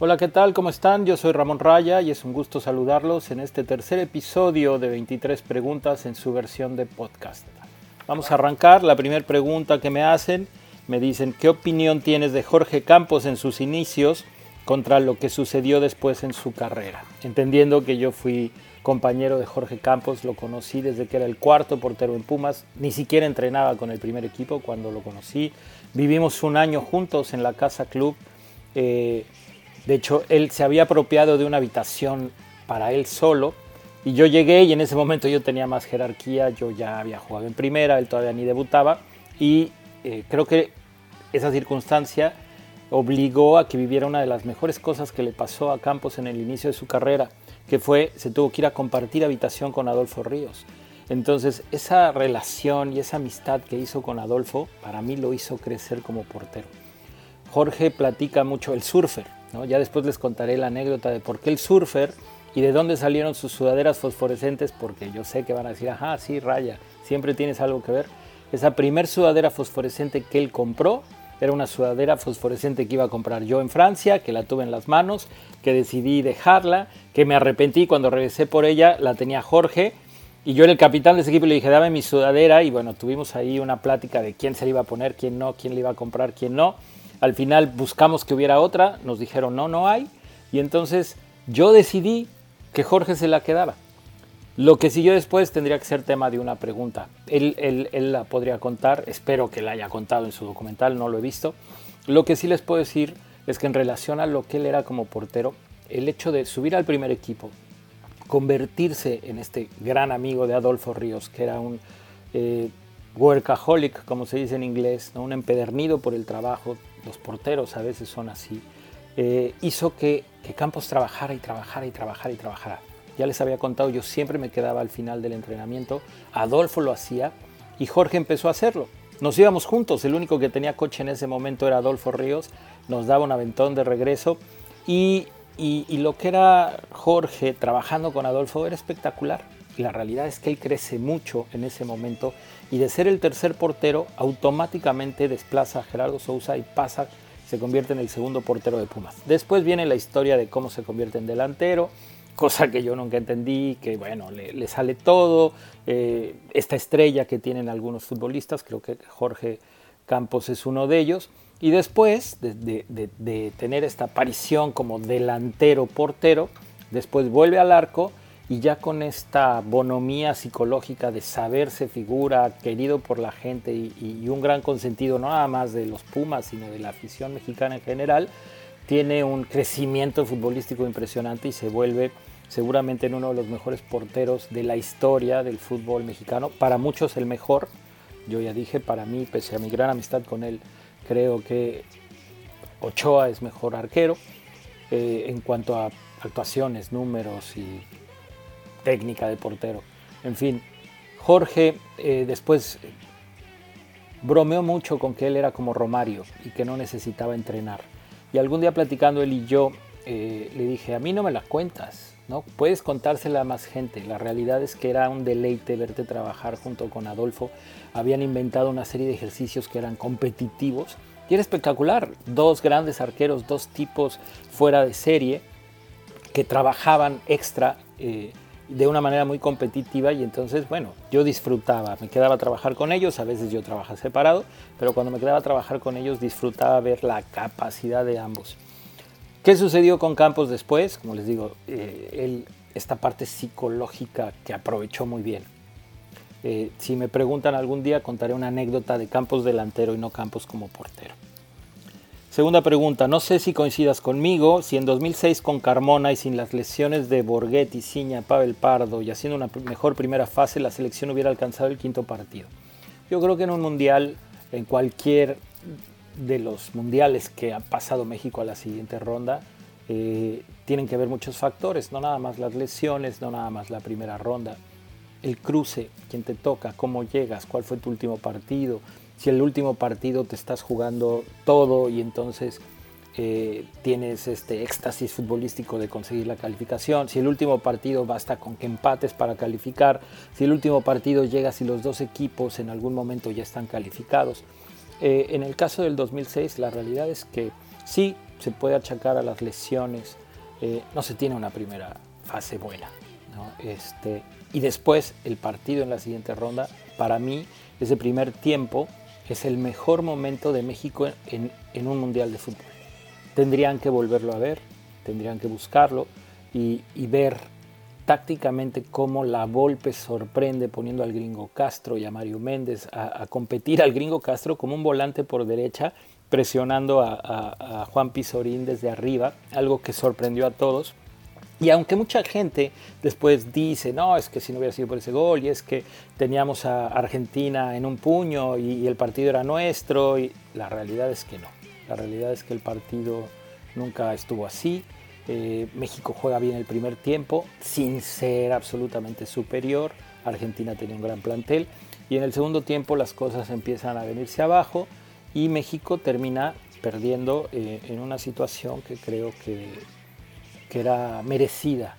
Hola, ¿qué tal? ¿Cómo están? Yo soy Ramón Raya y es un gusto saludarlos en este tercer episodio de 23 preguntas en su versión de podcast. Vamos a arrancar. La primera pregunta que me hacen, me dicen, ¿qué opinión tienes de Jorge Campos en sus inicios contra lo que sucedió después en su carrera? Entendiendo que yo fui compañero de Jorge Campos, lo conocí desde que era el cuarto portero en Pumas, ni siquiera entrenaba con el primer equipo cuando lo conocí. Vivimos un año juntos en la Casa Club. Eh, de hecho, él se había apropiado de una habitación para él solo y yo llegué y en ese momento yo tenía más jerarquía, yo ya había jugado en primera, él todavía ni debutaba y eh, creo que esa circunstancia obligó a que viviera una de las mejores cosas que le pasó a Campos en el inicio de su carrera, que fue, se tuvo que ir a compartir habitación con Adolfo Ríos. Entonces, esa relación y esa amistad que hizo con Adolfo, para mí lo hizo crecer como portero. Jorge platica mucho el surfer, ya después les contaré la anécdota de por qué el surfer y de dónde salieron sus sudaderas fosforescentes, porque yo sé que van a decir, ajá, sí, Raya, siempre tienes algo que ver. Esa primer sudadera fosforescente que él compró era una sudadera fosforescente que iba a comprar yo en Francia, que la tuve en las manos, que decidí dejarla, que me arrepentí cuando regresé por ella, la tenía Jorge, y yo era el capitán de ese equipo le dije, dame mi sudadera, y bueno, tuvimos ahí una plática de quién se le iba a poner, quién no, quién le iba a comprar, quién no. Al final buscamos que hubiera otra, nos dijeron no, no hay. Y entonces yo decidí que Jorge se la quedara. Lo que siguió después tendría que ser tema de una pregunta. Él, él, la podría contar, espero que la haya contado en su documental, no lo he visto. Lo que sí les puedo decir es que en relación a lo que él era como portero, el hecho de subir al primer equipo, convertirse en este gran amigo de Adolfo Ríos, que era un eh, workaholic, como se dice en inglés, un empedernido por el trabajo, los porteros a veces son así, eh, hizo que, que, Campos trabajara y trabajara y trabajara y trabajara. Ya les había contado, yo siempre me quedaba al final del entrenamiento, Adolfo lo hacía y Jorge empezó a hacerlo. Nos íbamos juntos, el único que tenía coche en ese momento era Adolfo Ríos, nos daba un aventón de regreso y, y, y lo que era Jorge trabajando con Adolfo era espectacular. La realidad es que él crece mucho en ese momento y de ser el tercer portero automáticamente desplaza a Gerardo Sousa y pasa, se convierte en el segundo portero de Pumas. Después viene la historia de cómo se convierte en delantero, cosa que yo nunca entendí, que bueno, le, sale todo, eh, esta estrella que tienen algunos futbolistas, creo que Jorge Campos es uno de ellos, y después de, de tener esta aparición como delantero portero, después vuelve al arco y ya con esta bonomía psicológica de saberse figura, querido por la gente y, un gran consentido no nada más de los Pumas, sino de la afición mexicana en general, tiene un crecimiento futbolístico impresionante y se vuelve seguramente en uno de los mejores porteros de la historia del fútbol mexicano, para muchos el mejor, yo ya dije, para mí, pese a mi gran amistad con él, creo que Ochoa es mejor arquero eh, en cuanto a actuaciones, números y técnica de portero. En fin, Jorge eh, después bromeó mucho con que él era como Romario y que no necesitaba entrenar. Y algún día platicando él y yo, eh, le dije, a mí no me la cuentas, ¿no? Puedes contársela a más gente. La realidad es que era un deleite verte trabajar junto con Adolfo. Habían inventado una serie de ejercicios que eran competitivos y era espectacular. Dos grandes arqueros, dos tipos fuera de serie que trabajaban extra. Eh, de una manera muy competitiva y entonces, bueno, yo disfrutaba, me quedaba a trabajar con ellos, a veces yo trabajaba separado, pero cuando me quedaba a trabajar con ellos disfrutaba ver la capacidad de ambos. ¿Qué sucedió con Campos después? Como les digo, eh, esta parte psicológica que aprovechó muy bien. Eh, si me preguntan algún día, contaré una anécdota de Campos delantero y no Campos como portero. Segunda pregunta, no sé si coincidas conmigo, si en 2006 con Carmona y sin las lesiones de Borghetti, Ciña, Pavel Pardo y haciendo una mejor primera fase, la selección hubiera alcanzado el quinto partido. Yo creo que en un mundial, en cualquier de los mundiales que ha pasado México a la siguiente ronda, eh, tienen que haber muchos factores, no nada más las lesiones, no nada más la primera ronda, el cruce, quién te toca, cómo llegas, cuál fue tu último partido, si el último partido te estás jugando todo y entonces eh, tienes este éxtasis futbolístico de conseguir la calificación, si el último partido basta con que empates para calificar, si el último partido llega si los dos equipos en algún momento ya están calificados. Eh, en el caso del 2006 la realidad es que sí, se puede achacar a las lesiones. Eh, no se tiene una primera fase buena. Este, y después el partido en la siguiente ronda, para mí, ese primer tiempo es el mejor momento de México en, un mundial de fútbol. Tendrían que volverlo a ver, tendrían que buscarlo y, ver tácticamente cómo la Volpe sorprende poniendo al gringo Castro y a Mario Méndez a, competir al gringo Castro como un volante por derecha presionando a, Juan Pizorín desde arriba, algo que sorprendió a todos. Y aunque mucha gente después dice, no, es que si no hubiera sido por ese gol, y es que teníamos a Argentina en un puño y, el partido era nuestro, y la realidad es que no. La realidad es que el partido nunca estuvo así. Eh, México juega bien el primer tiempo, sin ser absolutamente superior. Argentina tenía un gran plantel. Y en el segundo tiempo las cosas empiezan a venirse abajo y México termina perdiendo eh, en una situación que creo que, que era merecida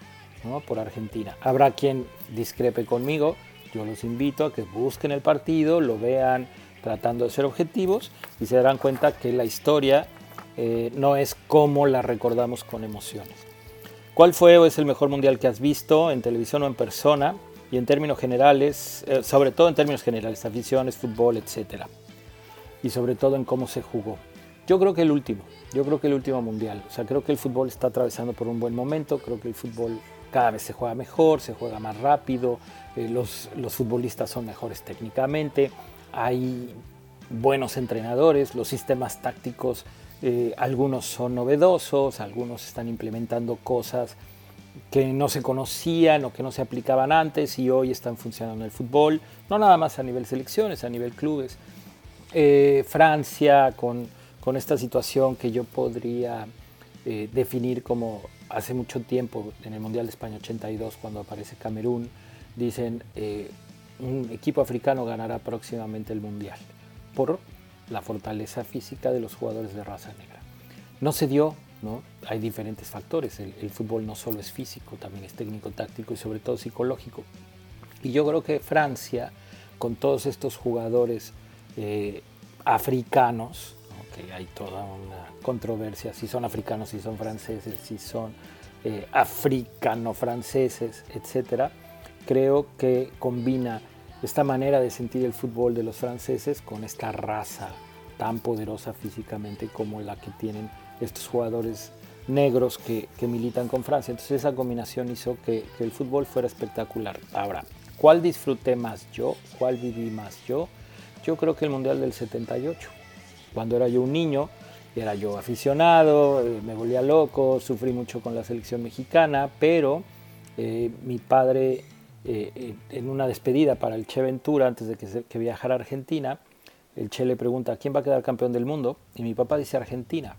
por Argentina. Habrá quien discrepe conmigo, yo los invito a que busquen el partido, lo vean tratando de ser objetivos y se darán cuenta que la historia eh, no es como la recordamos con emociones. ¿Cuál fue o es el mejor mundial que has visto en televisión o en persona? Y en términos generales, eh, sobre todo en términos generales, aficiones, fútbol, etcétera y sobre todo en cómo se jugó. Yo creo que el último, yo creo que el último mundial. O sea, creo que el fútbol está atravesando por un buen momento, creo que el fútbol cada vez se juega mejor, se juega más rápido, eh, los, los futbolistas son mejores técnicamente, hay buenos entrenadores, los sistemas tácticos, eh, algunos son novedosos, algunos están implementando cosas que no se conocían o que no se aplicaban antes y hoy están funcionando en el fútbol, no nada más a nivel selecciones, a nivel clubes. Eh, Francia con, con, esta situación que yo podría eh, definir como hace mucho tiempo en el Mundial de España 82 cuando aparece Camerún, dicen eh, un equipo africano ganará próximamente el Mundial por la fortaleza física de los jugadores de raza negra. No se dio, ¿no? hay diferentes factores, el, el fútbol no solo es físico, también es técnico, táctico y sobre todo psicológico. Y yo creo que Francia, con todos estos jugadores eh, africanos, que hay toda una controversia, si son africanos, si son franceses, si son eh, africano-franceses, etc. Creo que combina esta manera de sentir el fútbol de los franceses con esta raza tan poderosa físicamente como la que tienen estos jugadores negros que, militan con Francia. Entonces esa combinación hizo que, que, el fútbol fuera espectacular. Ahora, ¿cuál disfruté más yo? ¿Cuál viví más yo? yo creo que el Mundial del 78. Cuando era yo un niño, era yo aficionado, eh, me volvía loco, sufrí mucho con la selección mexicana, pero eh, mi padre, eh, en una despedida para el Che Ventura, antes de que, que viajara a Argentina, el Che le pregunta, ¿quién va a quedar campeón del mundo? Y mi papá dice Argentina.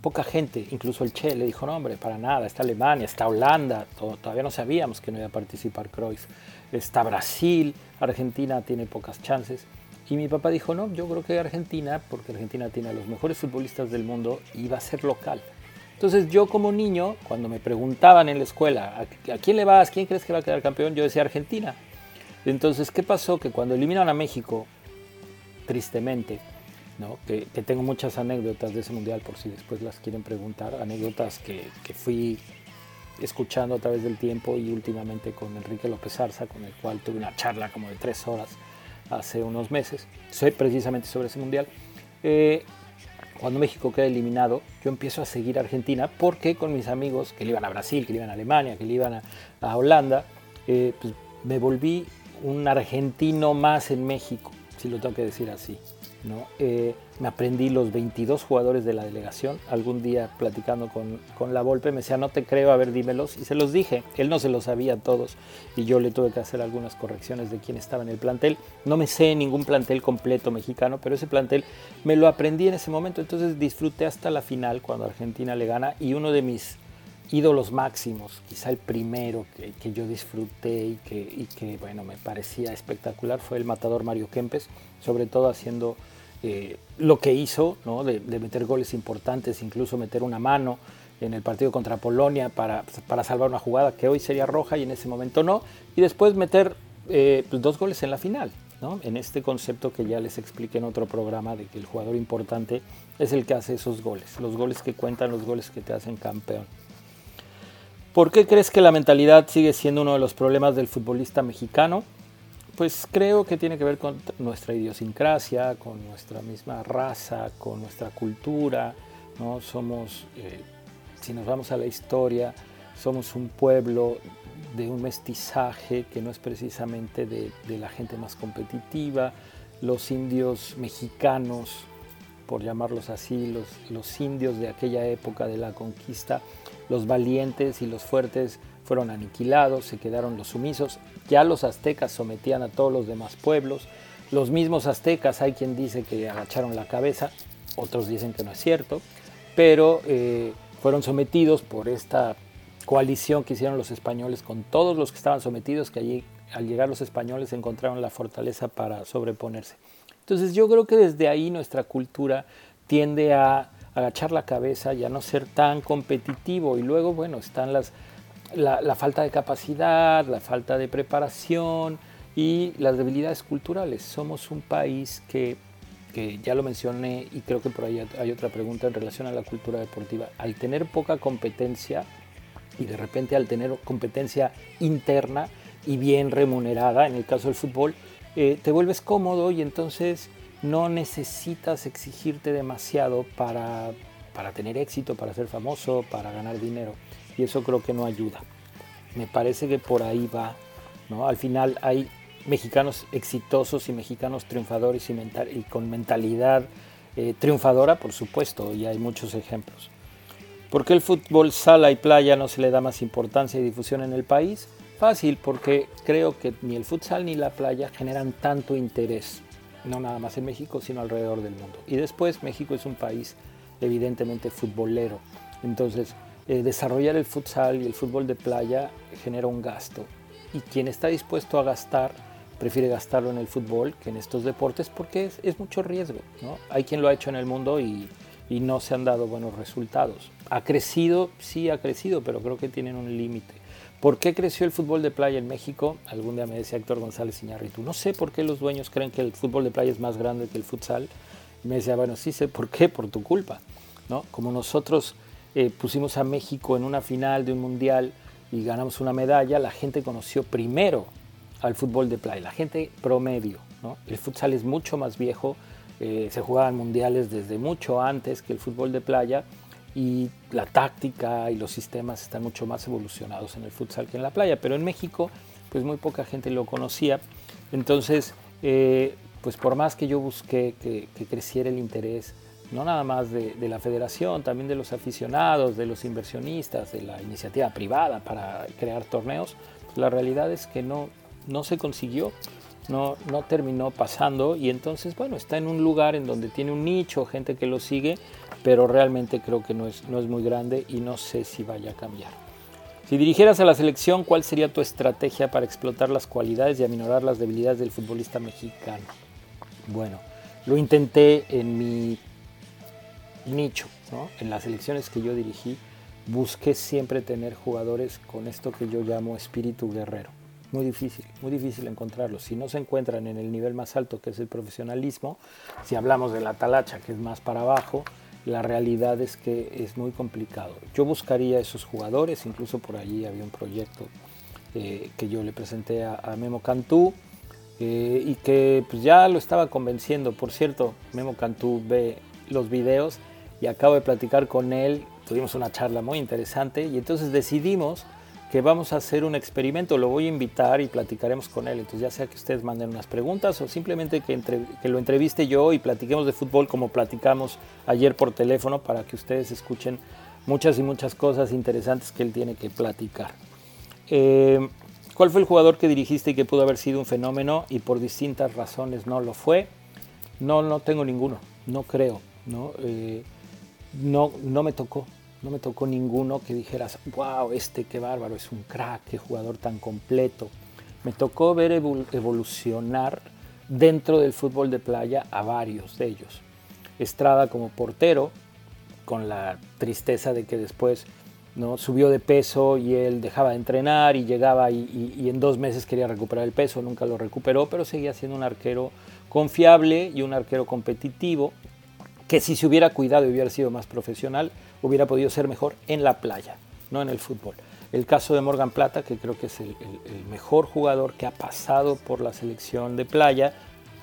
Poca gente, incluso el Che, le dijo, no hombre, para nada, está Alemania, está Holanda, todavía no sabíamos que no iba a participar Cruyff, está Brasil, Argentina tiene pocas chances. Y mi papá dijo, no, yo creo que Argentina, porque Argentina tiene a los mejores futbolistas del mundo, iba a ser local. Entonces yo como niño, cuando me preguntaban en la escuela, ¿a, quién le vas? ¿Quién crees que va a quedar campeón? Yo decía Argentina. Entonces, ¿qué pasó? Que cuando eliminaron a México, tristemente, ¿no? que, tengo muchas anécdotas de ese mundial por si después las quieren preguntar, anécdotas que, que fui escuchando a través del tiempo y últimamente con Enrique López Arza, con el cual tuve una charla como de tres horas hace unos meses, precisamente sobre ese mundial. Eh, cuando México queda eliminado, yo empiezo a seguir a Argentina porque con mis amigos que le iban a Brasil, que le iban a Alemania, que le iban a, Holanda, eh, pues me volví un argentino más en México, si lo tengo que decir así. ¿no? Eh, me aprendí los 22 jugadores de la delegación. Algún día platicando con, con, la Volpe me decía, no te creo, a ver, dímelos. Y se los dije. Él no se los sabía todos y yo le tuve que hacer algunas correcciones de quién estaba en el plantel. No me sé ningún plantel completo mexicano, pero ese plantel me lo aprendí en ese momento. Entonces disfruté hasta la final cuando Argentina le gana y uno de mis ídolos máximos, quizá el primero que, que yo disfruté y que, y que, bueno, me parecía espectacular fue el matador Mario Kempes, sobre todo haciendo eh, lo que hizo, ¿no? de, meter goles importantes, incluso meter una mano en el partido contra Polonia para, para, salvar una jugada que hoy sería roja y en ese momento no, y después meter eh, pues, dos goles en la final. en este concepto que ya les expliqué en otro programa de que el jugador importante es el que hace esos goles, los goles que cuentan, los goles que te hacen campeón. ¿Por qué crees que la mentalidad sigue siendo uno de los problemas del futbolista mexicano? Pues creo que tiene que ver con nuestra idiosincrasia, con nuestra misma raza, con nuestra cultura. ¿no? Somos, eh, si nos vamos a la historia, somos un pueblo de un mestizaje que no es precisamente de, la gente más competitiva. Los indios mexicanos, por llamarlos así, los, los indios de aquella época de la conquista, los valientes y los fuertes fueron aniquilados, se quedaron los sumisos. Ya los aztecas sometían a todos los demás pueblos. Los mismos aztecas, hay quien dice que agacharon la cabeza, otros dicen que no es cierto, pero eh, fueron sometidos por esta coalición que hicieron los españoles con todos los que estaban sometidos, que allí al llegar los españoles encontraron la fortaleza para sobreponerse. Entonces yo creo que desde ahí nuestra cultura tiende a agachar la cabeza y a no ser tan competitivo. Y luego, bueno, están las, la, falta de capacidad, la falta de preparación y las debilidades culturales. Somos un país que, que ya lo mencioné y creo que por ahí hay otra pregunta en relación a la cultura deportiva. Al tener poca competencia, y de repente al tener competencia interna y bien remunerada, en el caso del fútbol, eh, te vuelves cómodo y entonces no necesitas exigirte demasiado para, para tener éxito, para ser famoso, para ganar dinero. Y eso creo que no ayuda. Me parece que por ahí va. ¿no? Al final hay mexicanos exitosos y mexicanos triunfadores y, con mentalidad eh, triunfadora, por supuesto, y hay muchos ejemplos. ¿Por qué el fútbol sala y playa no se le da más importancia y difusión en el país? Fácil, porque creo que ni el futsal ni la playa generan tanto interés, no nada más en México, sino alrededor del mundo. Y después México es un país evidentemente futbolero, entonces eh, desarrollar el futsal y el fútbol de playa genera un gasto. Y quien está dispuesto a gastar, prefiere gastarlo en el fútbol que en estos deportes porque es, mucho riesgo. Hay quien lo ha hecho en el mundo y y no se han dado buenos resultados. ¿Ha crecido? Sí, ha crecido, pero creo que tienen un límite. ¿Por qué creció el fútbol de playa en México? Algún día me decía Héctor González Iñárritu. No sé por qué los dueños creen que el fútbol de playa es más grande que el futsal. Y me decía, bueno, sí sé por qué, por tu culpa. ¿no? Como nosotros eh, pusimos a México en una final de un mundial y ganamos una medalla, la gente conoció primero al fútbol de playa, la gente promedio. ¿no? El futsal es mucho más viejo, eh, se jugaban mundiales desde mucho antes que el fútbol de playa y la táctica y los sistemas están mucho más evolucionados en el futsal que en la playa, pero en México pues muy poca gente lo conocía, entonces eh, pues por más que yo busqué que, creciera el interés, no nada más de, la federación, también de los aficionados, de los inversionistas, de la iniciativa privada para crear torneos, la realidad es que no, no se consiguió no, no terminó pasando y entonces, bueno, está en un lugar en donde tiene un nicho, gente que lo sigue, pero realmente creo que no es, no es muy grande y no sé si vaya a cambiar. Si dirigieras a la selección, ¿cuál sería tu estrategia para explotar las cualidades y aminorar las debilidades del futbolista mexicano? Bueno, lo intenté en mi nicho, en las selecciones que yo dirigí, busqué siempre tener jugadores con esto que yo llamo espíritu guerrero muy difícil, muy difícil encontrarlos. Si no se encuentran en el nivel más alto, que es el profesionalismo, si hablamos de la talacha, que es más para abajo, la realidad es que es muy complicado. Yo buscaría esos jugadores, incluso por allí había un proyecto eh, que yo le presenté a, Memo Cantú eh, y que pues, ya lo estaba convenciendo. Por cierto, Memo Cantú ve los videos y acabo de platicar con él, tuvimos una charla muy interesante y entonces decidimos que vamos a hacer un experimento, lo voy a invitar y platicaremos con él. Entonces ya sea que ustedes manden unas preguntas o simplemente que, lo entreviste yo y platiquemos de fútbol como platicamos ayer por teléfono para que ustedes escuchen muchas y muchas cosas interesantes que él tiene que platicar. Eh, ¿Cuál fue el jugador que dirigiste y que pudo haber sido un fenómeno y por distintas razones no lo fue? No, no tengo ninguno, no creo, no, eh, no, no me tocó, no me tocó ninguno que dijeras, wow, este qué bárbaro, es un crack, qué jugador tan completo. Me tocó ver evolucionar dentro del fútbol de playa a varios de ellos. Estrada como portero, con la tristeza de que después ¿no? Subió de peso y él dejaba de entrenar y llegaba y, en dos meses quería recuperar el peso, nunca lo recuperó, pero seguía siendo un arquero confiable y un arquero competitivo que si se hubiera cuidado y hubiera sido más profesional, hubiera podido ser mejor en la playa, no en el fútbol. El caso de Morgan Plata, que creo que es el, mejor jugador que ha pasado por la selección de playa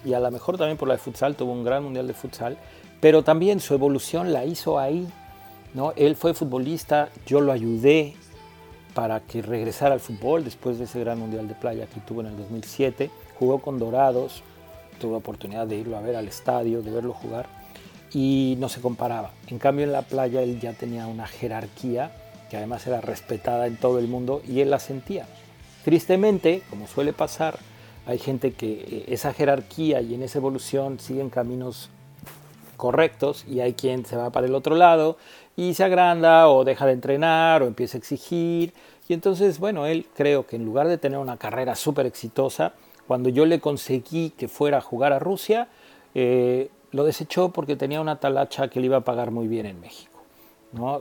y a lo mejor también por la de futsal, tuvo un gran mundial de futsal, pero también su evolución la hizo ahí. ¿no? Él fue futbolista, yo lo ayudé para que regresara al fútbol después de ese gran mundial de playa que tuvo en el 2007. Jugó con Dorados, tuve oportunidad de irlo a ver al estadio, de verlo jugar y no se comparaba. En cambio en la playa él ya tenía una jerarquía que además era respetada en todo el mundo y él la sentía. Tristemente, como suele pasar, hay gente que eh, esa jerarquía y en esa evolución siguen caminos correctos y hay quien se va para el otro lado y se agranda o deja de entrenar o empieza a exigir. Y entonces, bueno, él creo que en lugar de tener una carrera súper exitosa, cuando yo le conseguí que fuera a jugar a Rusia, eh, lo desechó porque tenía una talacha que le iba a pagar muy bien en México.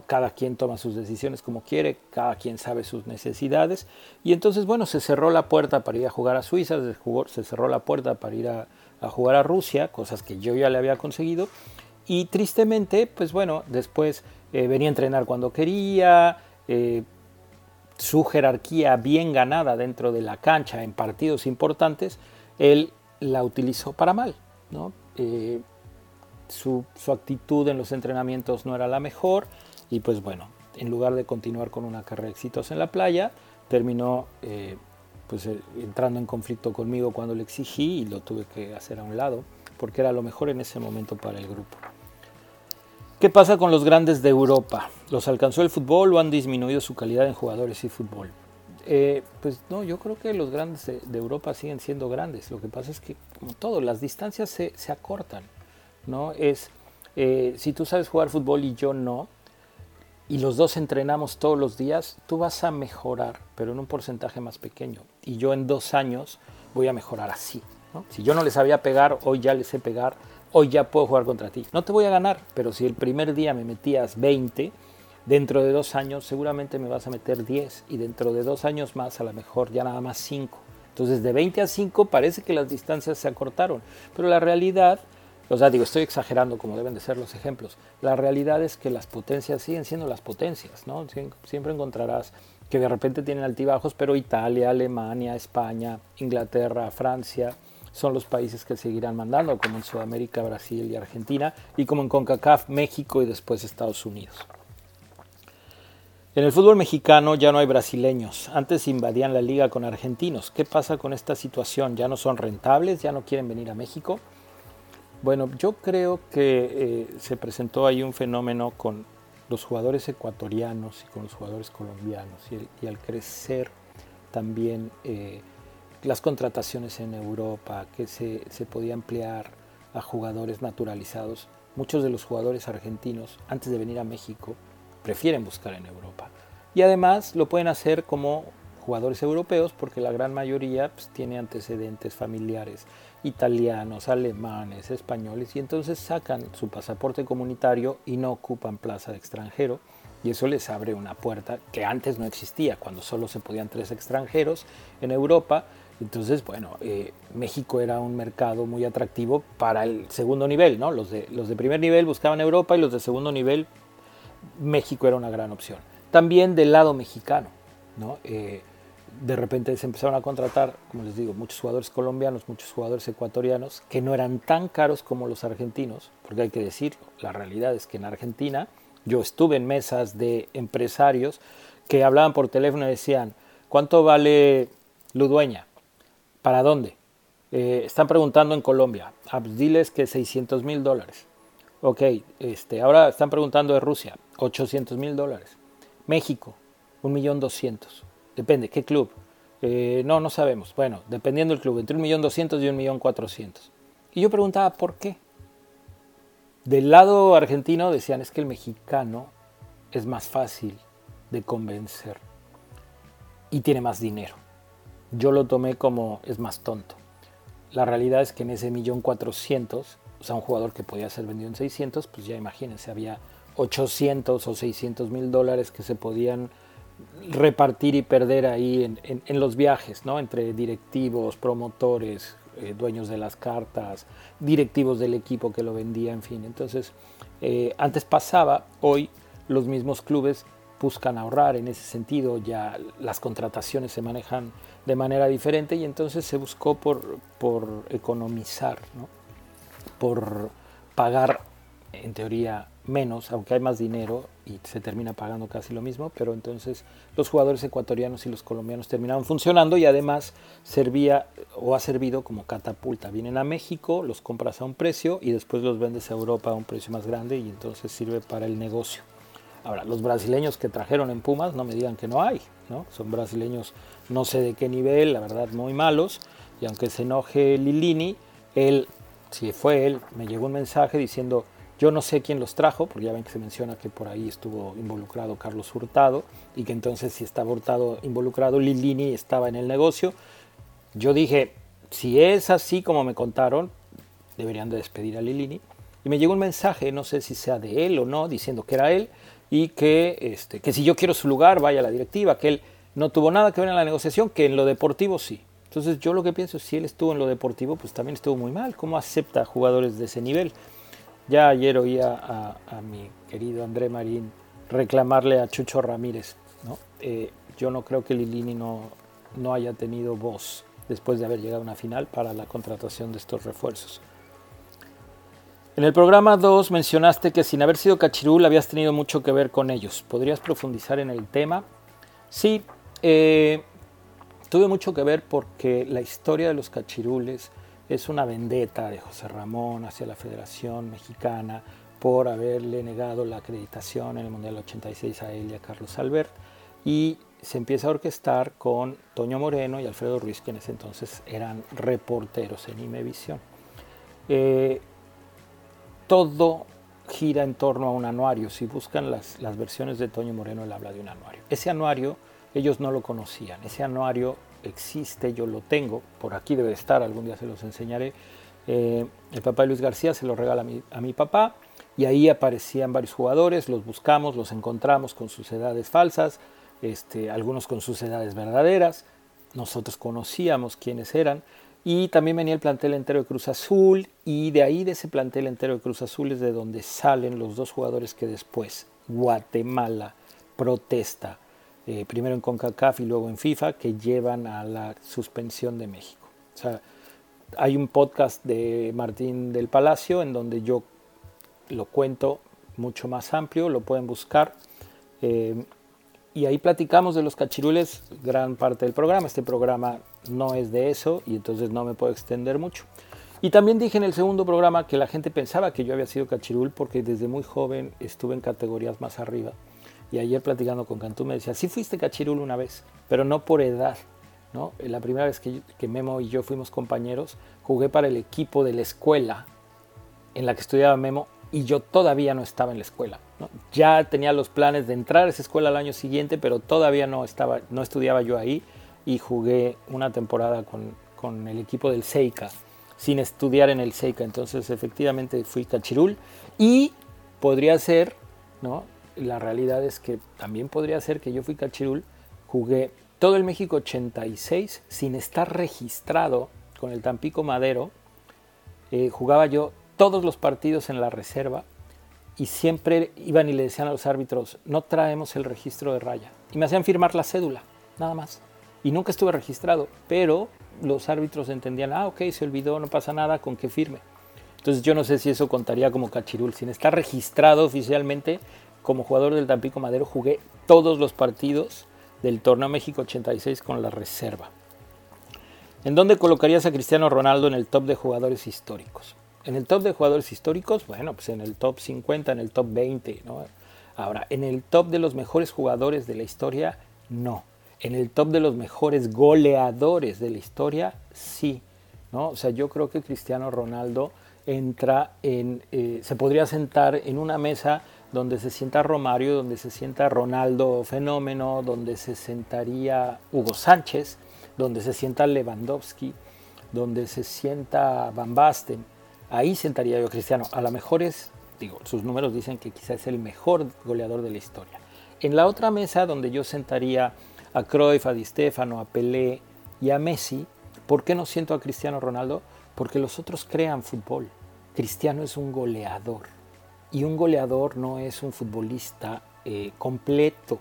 Cada quien toma sus decisiones como quiere, cada quien sabe sus necesidades. Y entonces, bueno, se cerró la puerta para ir a jugar a Suiza, se, cerró la puerta para ir a, jugar a Rusia, cosas que yo ya le había conseguido. Y tristemente, pues bueno, después eh, venía a entrenar cuando quería, eh, su jerarquía bien ganada dentro de la cancha en partidos importantes, él la utilizó para mal. ¿no? Eh, su, actitud en los entrenamientos no era la mejor y pues bueno, en lugar de continuar con una carrera exitosa en la playa, terminó eh, pues eh, entrando en conflicto conmigo cuando le exigí y lo tuve que hacer a un lado porque era lo mejor en ese momento para el grupo. ¿Qué pasa con los grandes de Europa? ¿Los alcanzó el fútbol o han disminuido su calidad en jugadores y fútbol? Eh, pues no, yo creo que los grandes de, Europa siguen siendo grandes. Lo que pasa es que, como todo, las distancias se, se acortan. ¿No? Es, eh, si tú sabes jugar fútbol y yo no, y los dos entrenamos todos los días, tú vas a mejorar, pero en un porcentaje más pequeño. Y yo en dos años voy a mejorar así. Si yo no les sabía pegar, hoy ya les sé pegar, hoy ya puedo jugar contra ti. No te voy a ganar, pero si el primer día me metías 20, dentro de dos años seguramente me vas a meter 10 y dentro de dos años más a lo mejor ya nada más 5. Entonces de 20 a 5 parece que las distancias se acortaron, pero la realidad o sea, digo, estoy exagerando como deben de ser los ejemplos. La realidad es que las potencias siguen siendo las potencias, ¿no? Siempre encontrarás que de repente tienen altibajos, pero Italia, Alemania, España, Inglaterra, Francia son los países que seguirán mandando, como en Sudamérica, Brasil y Argentina, y como en CONCACAF, México y después Estados Unidos. En el fútbol mexicano ya no hay brasileños. Antes invadían la liga con argentinos. ¿Qué pasa con esta situación? ¿Ya no son rentables? ¿Ya no quieren venir a México? Bueno, yo creo que eh, se presentó ahí un fenómeno con los jugadores ecuatorianos y con los jugadores colombianos y, al crecer también eh, las contrataciones en Europa, que se, se podía emplear a jugadores naturalizados, muchos de los jugadores argentinos antes de venir a México prefieren buscar en Europa. Y además lo pueden hacer como jugadores europeos porque la gran mayoría pues, tiene antecedentes familiares italianos, alemanes, españoles y entonces sacan su pasaporte comunitario y no ocupan plaza de extranjero y eso les abre una puerta que antes no existía, cuando solo se podían tres extranjeros en Europa. Entonces, bueno, eh, México era un mercado muy atractivo para el segundo nivel, ¿no? Los de, los de primer nivel buscaban Europa y los de segundo nivel, México era una gran opción. También del lado mexicano, ¿no? Eh, de repente se empezaron a contratar, como les digo, muchos jugadores colombianos, muchos jugadores ecuatorianos, que no eran tan caros como los argentinos, porque hay que decirlo, la realidad es que en Argentina yo estuve en mesas de empresarios que hablaban por teléfono y decían, ¿cuánto vale Ludueña? ¿Para dónde? Eh, están preguntando en Colombia, ah, pues diles que 600 mil dólares. Ok, este, ahora están preguntando de Rusia, 800 mil dólares. México, 1.200.000. Depende, ¿qué club? Eh, no, no sabemos. Bueno, dependiendo del club, entre 1.200.000 y 1.400.000. Y yo preguntaba, ¿por qué? Del lado argentino decían, es que el mexicano es más fácil de convencer y tiene más dinero. Yo lo tomé como es más tonto. La realidad es que en ese millón cuatrocientos, o sea, un jugador que podía ser vendido en 600, pues ya imagínense, había 800 o 600 mil dólares que se podían repartir y perder ahí en, los viajes, ¿no? Entre directivos, promotores, eh, dueños de las cartas, directivos del equipo que lo vendía, en fin. Entonces, eh, antes pasaba, hoy los mismos clubes buscan ahorrar en ese sentido, ya las contrataciones se manejan de manera diferente y entonces se buscó por, por economizar, ¿no? por pagar en teoría menos, aunque hay más dinero y se termina pagando casi lo mismo, pero entonces los jugadores ecuatorianos y los colombianos terminaron funcionando y además servía o ha servido como catapulta. Vienen a México, los compras a un precio y después los vendes a Europa a un precio más grande y entonces sirve para el negocio. Ahora, los brasileños que trajeron en Pumas, no me digan que no hay, ¿no? Son brasileños no sé de qué nivel, la verdad muy malos, y aunque se enoje Lilini, él, si fue él, me llegó un mensaje diciendo, yo no sé quién los trajo, porque ya ven que se menciona que por ahí estuvo involucrado Carlos Hurtado y que entonces si estaba Hurtado involucrado, Lilini estaba en el negocio. Yo dije, si es así como me contaron, deberían de despedir a Lilini. Y me llegó un mensaje, no sé si sea de él o no, diciendo que era él y que, este, que si yo quiero su lugar, vaya a la directiva, que él no tuvo nada que ver en la negociación, que en lo deportivo sí. Entonces yo lo que pienso, si él estuvo en lo deportivo, pues también estuvo muy mal. ¿Cómo acepta jugadores de ese nivel? Ya ayer oía a, mi querido André Marín reclamarle a Chucho Ramírez. ¿no? Eh, yo no creo que Lilini no, no haya tenido voz después de haber llegado a una final para la contratación de estos refuerzos. En el programa 2 mencionaste que sin haber sido Cachirul habías tenido mucho que ver con ellos. ¿Podrías profundizar en el tema? Sí, eh, tuve mucho que ver porque la historia de los Cachirules es una vendetta de José Ramón hacia la Federación Mexicana por haberle negado la acreditación en el Mundial 86 a él y a Carlos Albert. Y se empieza a orquestar con Toño Moreno y Alfredo Ruiz, que en ese entonces eran reporteros en Imevisión. Eh, todo gira en torno a un anuario. Si buscan las, las versiones de Toño Moreno, él habla de un anuario. Ese anuario ellos no lo conocían. Ese anuario existe, yo lo tengo, por aquí debe estar, algún día se los enseñaré. Eh, el papá de Luis García se lo regala a mi, papá y ahí aparecían varios jugadores, los buscamos, los encontramos con sus edades falsas, este, algunos con sus edades verdaderas, nosotros conocíamos quiénes eran y también venía el plantel entero de Cruz Azul y de ahí de ese plantel entero de Cruz Azul es de donde salen los dos jugadores que después Guatemala protesta eh, primero en CONCACAF y luego en FIFA, que llevan a la suspensión de México. O sea, hay un podcast de Martín del Palacio en donde yo lo cuento mucho más amplio, lo pueden buscar. Eh, y ahí platicamos de los cachirules gran parte del programa. Este programa no es de eso y entonces no me puedo extender mucho. Y también dije en el segundo programa que la gente pensaba que yo había sido cachirul porque desde muy joven estuve en categorías más arriba y ayer platicando con Cantú me decía, sí fuiste cachirul una vez, pero no por edad. ¿no? La primera vez que, Memo y yo fuimos compañeros, jugué para el equipo de la escuela en la que estudiaba Memo y yo todavía no estaba en la escuela. Ya tenía los planes de entrar a esa escuela al año siguiente, pero todavía no, estaba, no estudiaba yo ahí y jugué una temporada con, con el equipo del Seika, sin estudiar en el Seika. Entonces efectivamente fui cachirul y podría ser ¿no? La realidad es que también podría ser que yo fui cachirul, jugué todo el México 86 sin estar registrado con el Tampico Madero. Eh, jugaba yo todos los partidos en la reserva y siempre iban y le decían a los árbitros, no traemos el registro de raya. Y me hacían firmar la cédula, nada más. Y nunca estuve registrado, pero los árbitros entendían, ah, ok, se olvidó, no pasa nada, con que firme. Entonces yo no sé si eso contaría como cachirul. Sin estar registrado oficialmente, como jugador del Tampico Madero jugué todos los partidos del Torneo México 86 con la reserva. ¿En dónde colocarías a Cristiano Ronaldo en el top de jugadores históricos? En el top de jugadores históricos, bueno, pues en el top 50, en el top 20, ¿no? Ahora, en el top de los mejores jugadores de la historia, no. En el top de los mejores goleadores de la historia, sí. ¿no? O sea, yo creo que Cristiano Ronaldo entra en, eh, se podría sentar en una mesa donde se sienta Romario, donde se sienta Ronaldo Fenómeno, donde se sentaría Hugo Sánchez, donde se sienta Lewandowski, donde se sienta Van Basten. Ahí sentaría yo Cristiano. A lo mejor es digo, sus números dicen que quizás es el mejor goleador de la historia. En la otra mesa donde yo sentaría a Cruyff, a Di Stefano, a Pelé y a Messi, ¿por qué no siento a Cristiano Ronaldo? Porque los otros crean fútbol. Cristiano es un goleador y un goleador no es un futbolista eh, completo,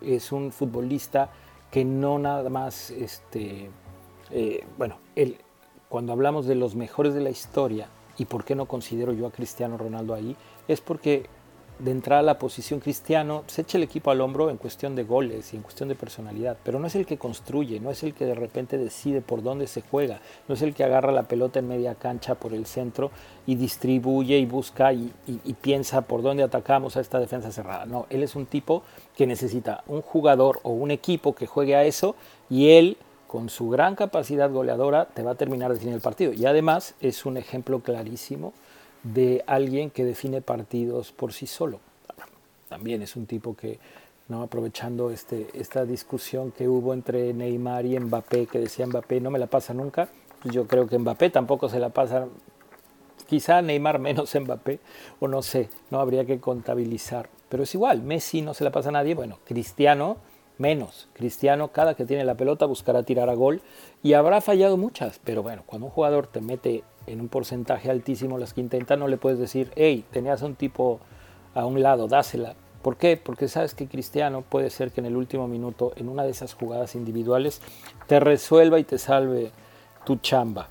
es un futbolista que no nada más, este, eh, bueno, cuando hablamos de los mejores de la historia, y por qué no considero yo a Cristiano Ronaldo ahí, es porque de entrada a la posición cristiano, se echa el equipo al hombro en cuestión de goles y en cuestión de personalidad, pero no es el que construye, no es el que de repente decide por dónde se juega, no es el que agarra la pelota en media cancha por el centro y distribuye y busca y, piensa por dónde atacamos a esta defensa cerrada. No, él es un tipo que necesita un jugador o un equipo que juegue a eso y él con su gran capacidad goleadora te va a terminar definiendo el partido. Y además es un ejemplo clarísimo de alguien que define partidos por sí solo. También es un tipo que, ¿no? aprovechando este, esta discusión que hubo entre Neymar y Mbappé, que decía Mbappé no me la pasa nunca, pues yo creo que Mbappé tampoco se la pasa, quizá Neymar menos Mbappé, o no sé, no habría que contabilizar. Pero es igual, Messi no se la pasa a nadie, bueno, Cristiano menos. Cristiano, cada que tiene la pelota, buscará tirar a gol y habrá fallado muchas, pero bueno, cuando un jugador te mete en un porcentaje altísimo las que intenta, no le puedes decir, hey, tenías a un tipo a un lado, dásela. ¿Por qué? Porque sabes que Cristiano puede ser que en el último minuto, en una de esas jugadas individuales, te resuelva y te salve tu chamba.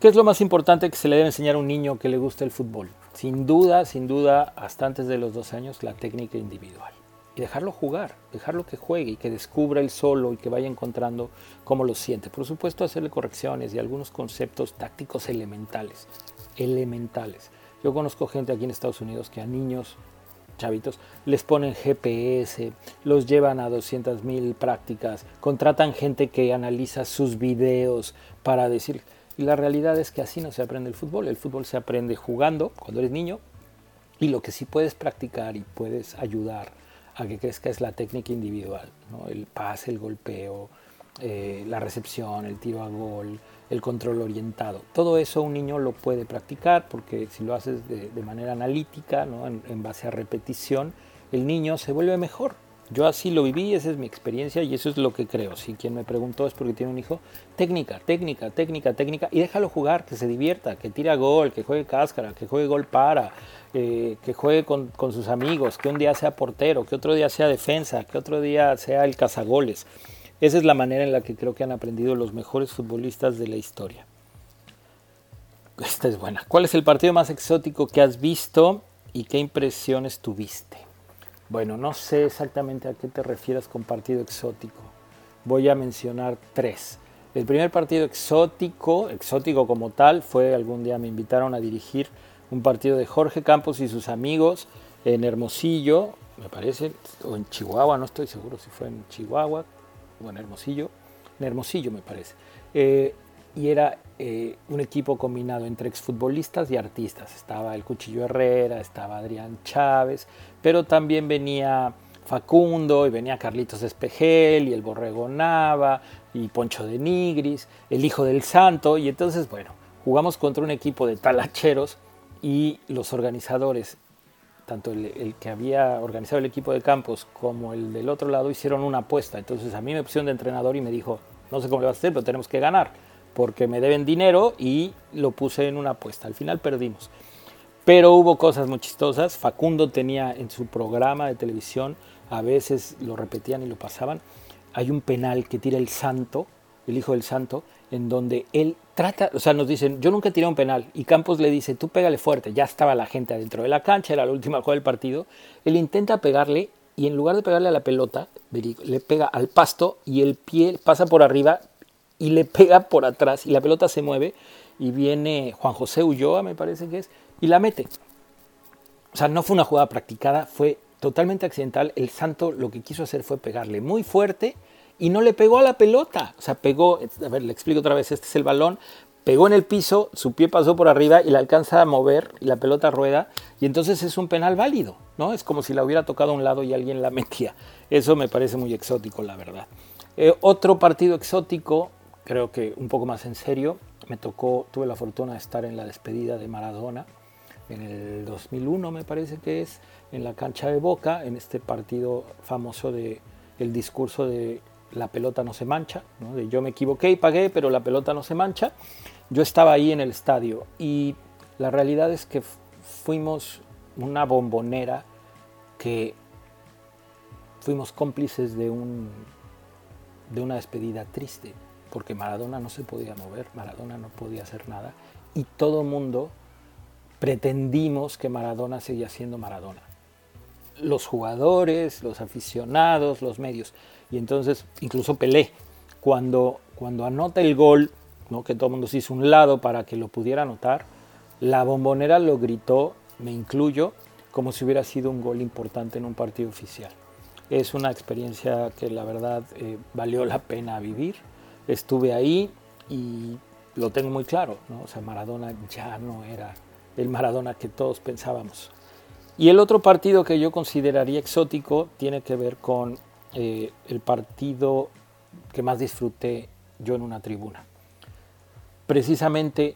¿Qué es lo más importante que se le debe enseñar a un niño que le gusta el fútbol? Sin duda, sin duda, hasta antes de los dos años, la técnica individual y dejarlo jugar, dejarlo que juegue y que descubra él solo y que vaya encontrando cómo lo siente. Por supuesto, hacerle correcciones y algunos conceptos tácticos elementales, elementales. Yo conozco gente aquí en Estados Unidos que a niños chavitos les ponen GPS, los llevan a 200.000 prácticas, contratan gente que analiza sus videos para decir, y la realidad es que así no se aprende el fútbol, el fútbol se aprende jugando cuando eres niño y lo que sí puedes practicar y puedes ayudar a que crezca es la técnica individual, el pase, el golpeo, eh, la recepción, el tiro a gol, el control orientado. Todo eso un niño lo puede practicar porque si lo haces de, manera analítica, en, base a repetición, el niño se vuelve mejor. Yo así lo viví, esa es mi experiencia y eso es lo que creo. Si quien me preguntó es porque tiene un hijo, técnica, técnica, técnica, técnica, y déjalo jugar, que se divierta, que tire a gol, que juegue cáscara, que juegue gol para, eh, que juegue con, sus amigos, que un día sea portero, que otro día sea defensa, que otro día sea el cazagoles. Esa es la manera en la que creo que han aprendido los mejores futbolistas de la historia. Esta es buena. ¿Cuál es el partido más exótico que has visto y qué impresiones tuviste? Bueno, no sé exactamente a qué te refieres con partido exótico. Voy a mencionar tres. El primer partido exótico, exótico como tal, fue algún día me invitaron a dirigir un partido de Jorge Campos y sus amigos en Hermosillo, me parece, o en Chihuahua, no estoy seguro si fue en Chihuahua o en Hermosillo, en Hermosillo me parece. Eh, y era eh, un equipo combinado entre exfutbolistas y artistas. Estaba el Cuchillo Herrera, estaba Adrián Chávez, pero también venía Facundo y venía Carlitos Espejel y el Borrego Nava y Poncho de Nigris, el Hijo del Santo. Y entonces, bueno, jugamos contra un equipo de talacheros y los organizadores, tanto el, que había organizado el equipo de campos como el del otro lado, hicieron una apuesta. Entonces a mí me pusieron de entrenador y me dijo, no sé cómo le vas a hacer, pero tenemos que ganar, porque me deben dinero y lo puse en una apuesta. Al final perdimos. Pero hubo cosas muy chistosas. Facundo tenía en su programa de televisión, a veces lo repetían y lo pasaban, hay un penal que tira el santo, el hijo del santo, en donde él trata, o sea, nos dicen, yo nunca tiré un penal, y Campos le dice, tú pégale fuerte, ya estaba la gente adentro de la cancha, era la última jugada del partido, él intenta pegarle, y en lugar de pegarle a la pelota, le pega al pasto, y el pie pasa por arriba, y le pega por atrás, y la pelota se mueve, y viene Juan José Ulloa, me parece que es, y la mete. O sea, no fue una jugada practicada, fue totalmente accidental, el santo lo que quiso hacer fue pegarle muy fuerte, y no le pegó a la pelota. O sea, pegó, a ver, le explico otra vez, este es el balón, pegó en el piso, su pie pasó por arriba y la alcanza a mover y la pelota rueda y entonces es un penal válido, ¿no? Es como si la hubiera tocado a un lado y alguien la metía. Eso me parece muy exótico, la verdad. Eh, otro partido exótico, creo que un poco más en serio, me tocó, tuve la fortuna de estar en la despedida de Maradona en el 2001 me parece que es, en la cancha de Boca, en este partido famoso de el discurso de la pelota no se mancha, de yo me equivoqué y pagué, pero la pelota no se mancha. Yo estaba ahí en el estadio y la realidad es que fuimos una bombonera que fuimos cómplices de, un, de una despedida triste, porque Maradona no se podía mover, Maradona no podía hacer nada y todo mundo pretendimos que Maradona seguía siendo Maradona. Los jugadores, los aficionados, los medios. Y entonces, incluso Pelé, cuando, cuando anota el gol, ¿no? que todo el mundo se hizo un lado para que lo pudiera anotar, la bombonera lo gritó, me incluyo, como si hubiera sido un gol importante en un partido oficial. Es una experiencia que la verdad eh, valió la pena vivir. Estuve ahí y lo tengo muy claro. O sea, Maradona ya no era el Maradona que todos pensábamos. Y el otro partido que yo consideraría exótico tiene que ver con eh, el partido que más disfruté yo en una tribuna. Precisamente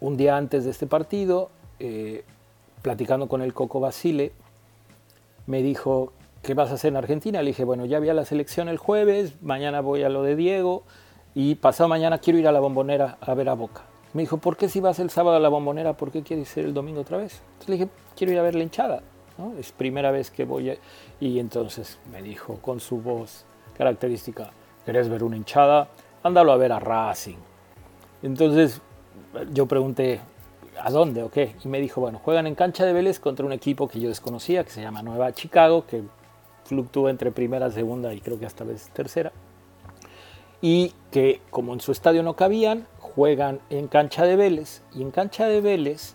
un día antes de este partido, eh, platicando con el Coco Basile, me dijo, ¿qué vas a hacer en Argentina? Le dije, bueno, ya había la selección el jueves, mañana voy a lo de Diego y pasado mañana quiero ir a la bombonera a ver a Boca. Me dijo, ¿por qué si vas el sábado a la bombonera, por qué quieres ir el domingo otra vez? Entonces le dije, quiero ir a ver la hinchada. ¿no? Es primera vez que voy. Y entonces me dijo con su voz característica, ¿querés ver una hinchada? Ándalo a ver a Racing. Entonces yo pregunté, ¿a dónde o qué? Y me dijo, bueno, juegan en cancha de Vélez contra un equipo que yo desconocía, que se llama Nueva Chicago, que fluctúa entre primera, segunda y creo que hasta vez tercera. Y que como en su estadio no cabían, juegan en cancha de Vélez y en cancha de Vélez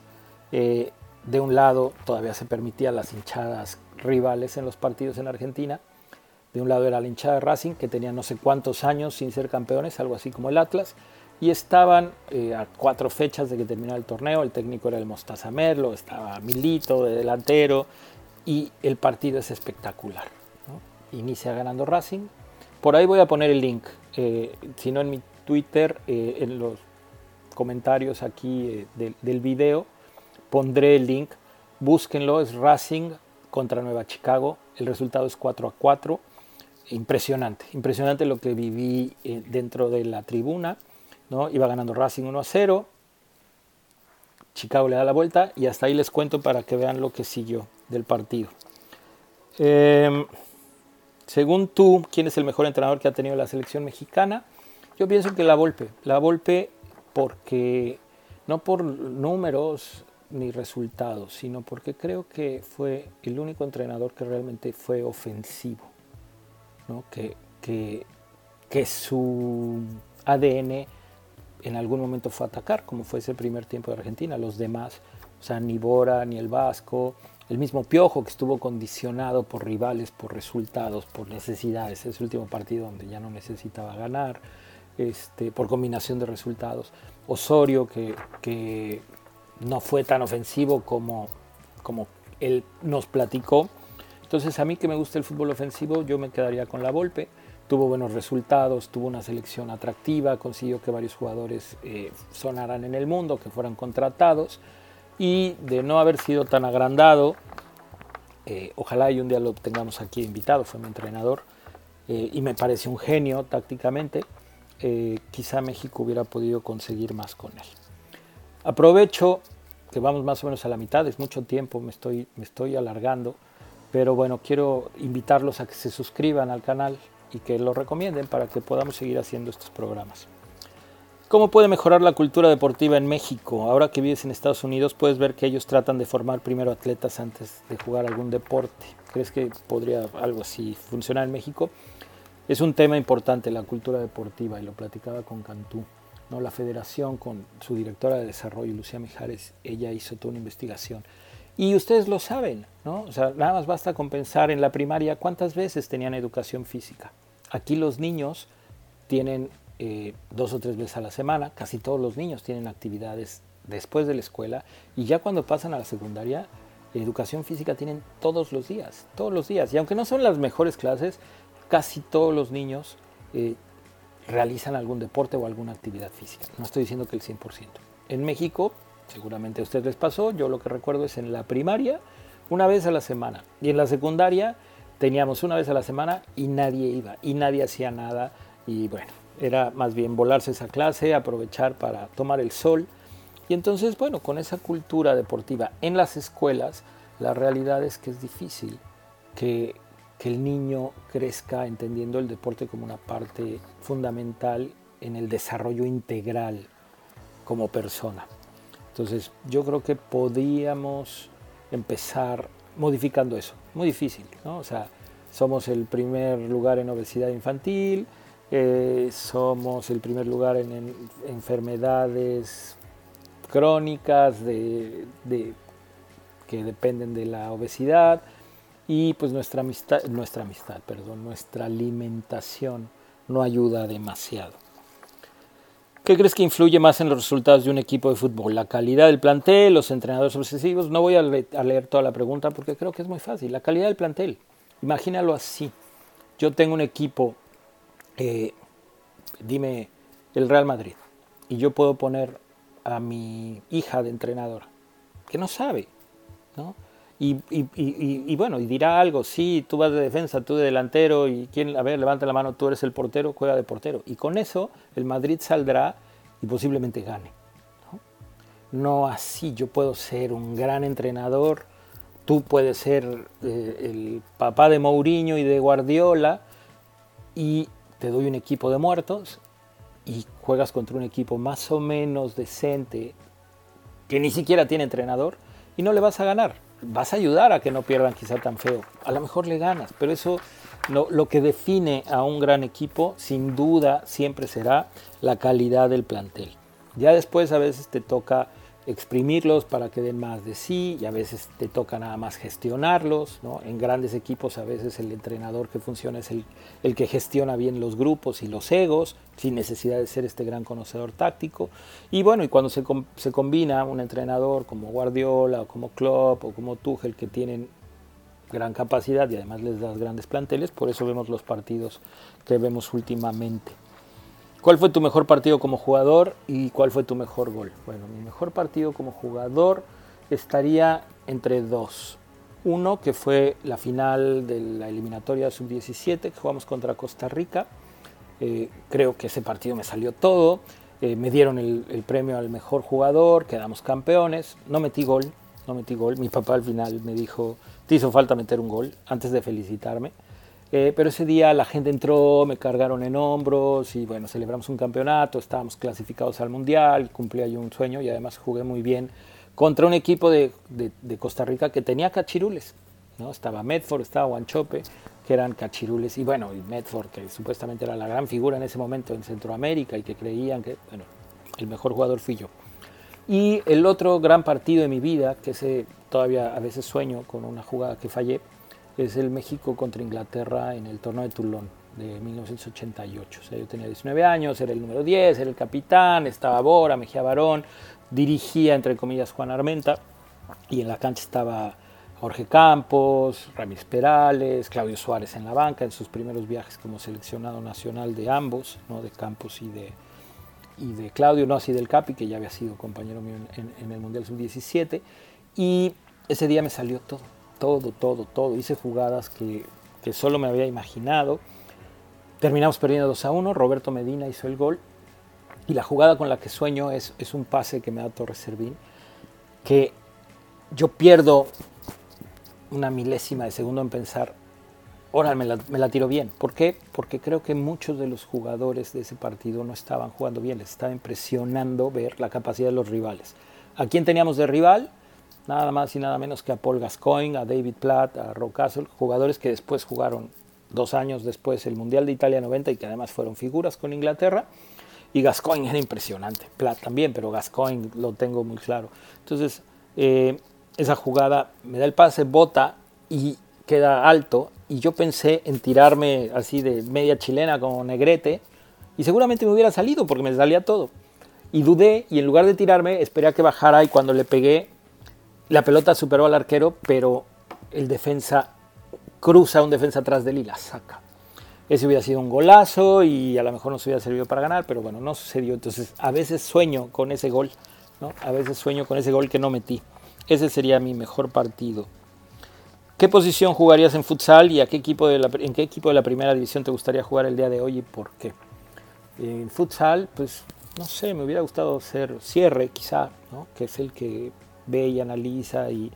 eh, de un lado todavía se permitían las hinchadas rivales en los partidos en Argentina, de un lado era la hinchada de Racing que tenía no sé cuántos años sin ser campeones, algo así como el Atlas, y estaban eh, a cuatro fechas de que terminara el torneo, el técnico era el Mostaza Merlo, estaba Milito de delantero y el partido es espectacular. Inicia ganando Racing, por ahí voy a poner el link, eh, si no en mi Twitter, eh, en los comentarios aquí eh, del, video, pondré el link. Búsquenlo, es Racing contra Nueva Chicago. El resultado es 4 a 4. Impresionante, impresionante lo que viví eh, dentro de la tribuna. ¿no? Iba ganando Racing 1 a 0. Chicago le da la vuelta y hasta ahí les cuento para que vean lo que siguió del partido. Em, según tú, ¿quién es el mejor entrenador que ha tenido la selección mexicana? Yo pienso que la Volpe. La Volpe porque no por números ni resultados, sino porque creo que fue el único entrenador que realmente fue ofensivo, que, que, su ADN en algún momento fue atacar, como fue ese primer tiempo de Argentina. Los demás, o sea, ni Bora, ni el Vasco, el mismo Piojo que estuvo condicionado por rivales, por resultados, por necesidades. Ese último partido donde ya no necesitaba ganar. Este, por combinación de resultados. Osorio, que, no fue tan ofensivo como, como él nos platicó. Entonces a mí que me gusta el fútbol ofensivo, yo me quedaría con la Volpe. Tuvo buenos resultados, tuvo una selección atractiva, consiguió que varios jugadores eh, sonaran en el mundo, que fueran contratados. Y de no haber sido tan agrandado, eh, ojalá y un día lo tengamos aquí invitado, fue mi entrenador eh, y me parece un genio tácticamente. Eh, quizá México hubiera podido conseguir más con él. Aprovecho que vamos más o menos a la mitad, es mucho tiempo, me estoy, me estoy alargando, pero bueno, quiero invitarlos a que se suscriban al canal y que lo recomienden para que podamos seguir haciendo estos programas. ¿Cómo puede mejorar la cultura deportiva en México? Ahora que vives en Estados Unidos puedes ver que ellos tratan de formar primero atletas antes de jugar algún deporte. ¿Crees que podría algo así funcionar en México? Es un tema importante la cultura deportiva y lo platicaba con Cantú. ¿no? La federación con su directora de desarrollo, Lucía Mijares, ella hizo toda una investigación. Y ustedes lo saben, ¿no? O sea, nada más basta con pensar en la primaria cuántas veces tenían educación física. Aquí los niños tienen eh, dos o tres veces a la semana, casi todos los niños tienen actividades después de la escuela y ya cuando pasan a la secundaria, educación física tienen todos los días, todos los días. Y aunque no son las mejores clases, casi todos los niños eh, realizan algún deporte o alguna actividad física. No estoy diciendo que el 100%. En México Seguramente a ustedes les pasó, yo lo que recuerdo es en la primaria, una vez a la semana. Y en la secundaria teníamos una vez a la semana y nadie iba, y nadie hacía nada. Y bueno, era más bien volarse esa clase, aprovechar para tomar el sol. Y entonces, bueno, con esa cultura deportiva en las escuelas, la realidad es que es difícil que, que el niño crezca entendiendo el deporte como una parte fundamental en el desarrollo integral como persona. Entonces yo creo que podíamos empezar modificando eso. Muy difícil, ¿no? O sea, somos el primer lugar en obesidad infantil, eh, somos el primer lugar en, enfermedades crónicas de, que dependen de la obesidad y pues nuestra amistad, nuestra amistad, perdón, nuestra alimentación no ayuda demasiado. ¿Qué crees que influye más en los resultados de un equipo de fútbol? ¿La calidad del plantel, los entrenadores obsesivos? No voy a, leer toda la pregunta porque creo que es muy fácil. La calidad del plantel. Imagínalo así. Yo tengo un equipo, eh, dime, el Real Madrid, y yo puedo poner a mi hija de entrenadora, que no sabe, ¿no? Y, bueno, y dirá algo, sí, tú vas de defensa, tú de delantero, y quién, a ver, levanta la mano, tú eres el portero, juega de portero. Y con eso el Madrid saldrá y posiblemente gane. No, así, yo puedo ser un gran entrenador, tú puedes ser eh, el papá de Mourinho y de Guardiola, y te doy un equipo de muertos, y juegas contra un equipo más o menos decente, que ni siquiera tiene entrenador, y no le vas a ganar vas a ayudar a que no pierdan quizá tan feo. A lo mejor le ganas, pero eso lo que define a un gran equipo sin duda siempre será la calidad del plantel. Ya después a veces te toca exprimirlos para que den más de sí y a veces te toca nada más gestionarlos. ¿no? En grandes equipos a veces el entrenador que funciona es el, el, que gestiona bien los grupos y los egos sin necesidad de ser este gran conocedor táctico. Y bueno, y cuando se, se combina un entrenador como Guardiola o como Klopp o como Tuchel que tienen gran capacidad y además les das grandes planteles, por eso vemos los partidos que vemos últimamente. ¿Cuál fue tu mejor partido como jugador y cuál fue tu mejor gol? Bueno, mi mejor partido como jugador estaría entre dos. Uno que fue la final de la eliminatoria sub-17 que jugamos contra Costa Rica. Eh, creo que ese partido me salió todo. Eh, me dieron el, el, premio al mejor jugador, quedamos campeones. No metí gol, no metí gol. Mi papá al final me dijo, te hizo falta meter un gol antes de felicitarme. Eh, pero ese día la gente entró, me cargaron en hombros y bueno, celebramos un campeonato, estábamos clasificados al Mundial, cumplí ahí un sueño y además jugué muy bien contra un equipo de, de, Costa Rica que tenía cachirules. ¿no? Estaba Medford, estaba Guanchope, que eran cachirules. Y bueno, y Medford, que supuestamente era la gran figura en ese momento en Centroamérica y que creían que, bueno, el mejor jugador fui yo. Y el otro gran partido de mi vida, que ese todavía a veces sueño con una jugada que fallé, es el México contra Inglaterra en el torneo de Toulon de 1988. O sea, yo tenía 19 años, era el número 10, era el capitán, estaba Bora, Mejía Barón, dirigía entre comillas Juan Armenta y en la cancha estaba Jorge Campos, Ramírez Perales, Claudio Suárez en la banca en sus primeros viajes como seleccionado nacional de ambos, ¿no? de Campos y de, y de Claudio, no así del Capi, que ya había sido compañero mío en, en el Mundial Sub-17. Y ese día me salió todo todo, todo, todo. Hice jugadas que, que solo me había imaginado. Terminamos perdiendo 2 a 1. Roberto Medina hizo el gol. Y la jugada con la que sueño es, es un pase que me da Torres Servín. Que yo pierdo una milésima de segundo en pensar, ahora me la, me la, tiro bien. ¿Por qué? Porque creo que muchos de los jugadores de ese partido no estaban jugando bien, les estaba impresionando ver la capacidad de los rivales. ¿A quién teníamos de rival? Nada más y nada menos que a Paul Gascoigne, a David Platt, a Rock Castle, jugadores que después jugaron dos años después el Mundial de Italia 90 y que además fueron figuras con Inglaterra. Y Gascoigne era impresionante, Platt también, pero Gascoigne lo tengo muy claro. Entonces, eh, esa jugada me da el pase, bota y queda alto. Y yo pensé en tirarme así de media chilena como negrete y seguramente me hubiera salido porque me salía todo. Y dudé y en lugar de tirarme esperé a que bajara y cuando le pegué la pelota superó al arquero, pero el defensa cruza un defensa atrás de él y la saca. Ese hubiera sido un golazo y a lo mejor nos hubiera servido para ganar, pero bueno, no sucedió. Entonces, a veces sueño con ese gol ¿no? A veces sueño con ese gol que no metí. Ese sería mi mejor partido. ¿Qué posición jugarías en futsal y a qué equipo de la, en qué equipo de la primera división te gustaría jugar el día de hoy y por qué? En futsal, pues no sé, me hubiera gustado ser cierre quizá, ¿no? que es el que ve y analiza y,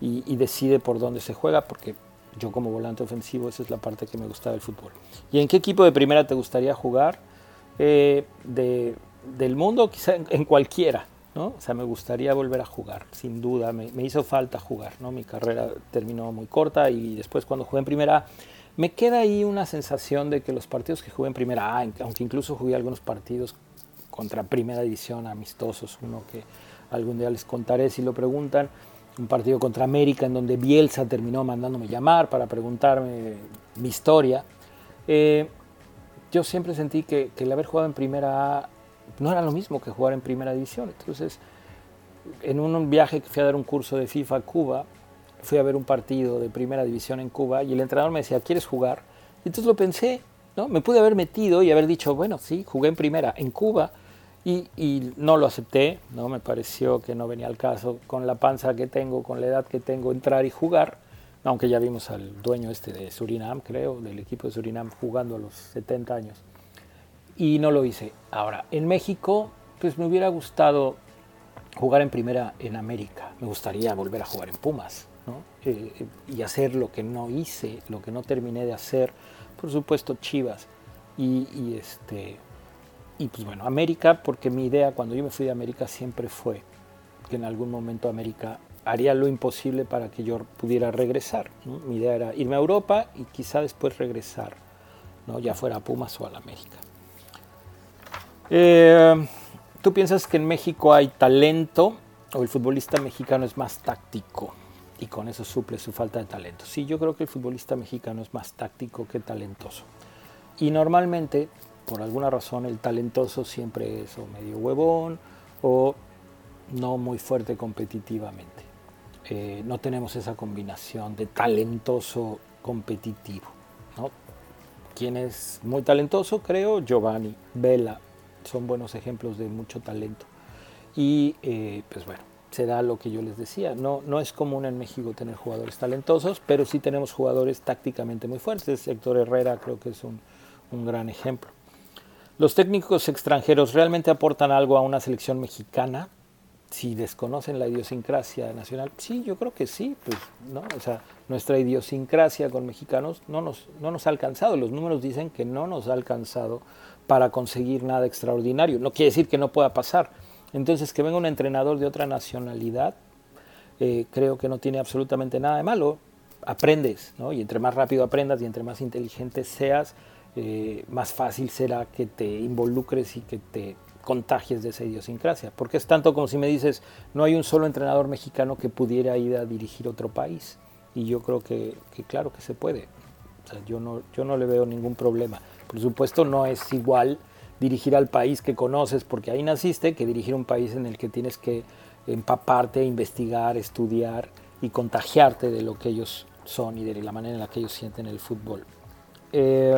y, decide por dónde se juega, porque yo como volante ofensivo esa es la parte que me gusta del fútbol. ¿Y en qué equipo de primera te gustaría jugar? Eh, de, del mundo, quizá en cualquiera, ¿no? O sea, me gustaría volver a jugar, sin duda, me, hizo falta jugar, ¿no? Mi carrera terminó muy corta y después cuando jugué en primera me queda ahí una sensación de que los partidos que jugué en primera aunque incluso jugué algunos partidos contra primera división amistosos, uno que algún día les contaré si lo preguntan, un partido contra América en donde Bielsa terminó mandándome llamar para preguntarme mi historia. Eh, yo siempre sentí que, que el haber jugado en primera A no era lo mismo que jugar en primera división. Entonces, en un viaje que fui a dar un curso de FIFA a Cuba, fui a ver un partido de primera división en Cuba y el entrenador me decía, ¿quieres jugar? Y entonces lo pensé, ¿no? Me pude haber metido y haber dicho, bueno, sí, jugué en primera en Cuba y, y, no lo acepté, ¿no? Me pareció que no venía al caso con la panza que tengo, con la edad que tengo, entrar y jugar, aunque ya vimos al dueño este de Surinam, creo, del equipo de Surinam jugando a los 70 años y no lo hice. Ahora, en México, pues me hubiera gustado jugar en primera en América. Me gustaría volver a jugar en Pumas, ¿no? Eh, eh, y hacer lo que no hice, lo que no terminé de hacer. Por supuesto, Chivas. Y, y, este, y pues bueno, América, porque mi idea cuando yo me fui de América siempre fue que en algún momento América haría lo imposible para que yo pudiera regresar. Mi idea era irme a Europa y quizá después regresar, ¿no? ya fuera a Pumas o a la América. Eh, ¿Tú piensas que en México hay talento o el futbolista mexicano es más táctico y con eso suple su falta de talento? Sí, yo creo que el futbolista mexicano es más táctico que talentoso. Y normalmente, por alguna razón, el talentoso siempre es o medio huevón o no muy fuerte competitivamente. Eh, no tenemos esa combinación de talentoso competitivo. ¿no? ¿Quién es muy talentoso? Creo Giovanni, Vela, son buenos ejemplos de mucho talento. Y eh, pues bueno, se da lo que yo les decía. No, no es común en México tener jugadores talentosos, pero sí tenemos jugadores tácticamente muy fuertes. Héctor Herrera creo que es un, un gran ejemplo. ¿Los técnicos extranjeros realmente aportan algo a una selección mexicana? Si desconocen la idiosincrasia nacional, sí, yo creo que sí, pues, nuestra idiosincrasia con mexicanos no nos, no nos ha alcanzado. Los números dicen que no nos ha alcanzado para conseguir nada extraordinario. No quiere decir que no pueda pasar. Entonces, que venga un entrenador de otra nacionalidad, eh, creo que no tiene absolutamente nada de malo. Aprendes, ¿no? Y entre más rápido aprendas y entre más inteligente seas, eh, más fácil será que te involucres y que te contagies de esa idiosincrasia. Porque es tanto como si me dices, no hay un solo entrenador mexicano que pudiera ir a dirigir otro país. Y yo creo que, claro que se puede. O sea, yo no, yo no le veo ningún problema. Por supuesto, no es igual dirigir al país que conoces porque ahí naciste que dirigir un país en el que tienes que empaparte, investigar, estudiar y contagiarte de lo que ellos son y de la manera en la que ellos sienten el fútbol. Eh,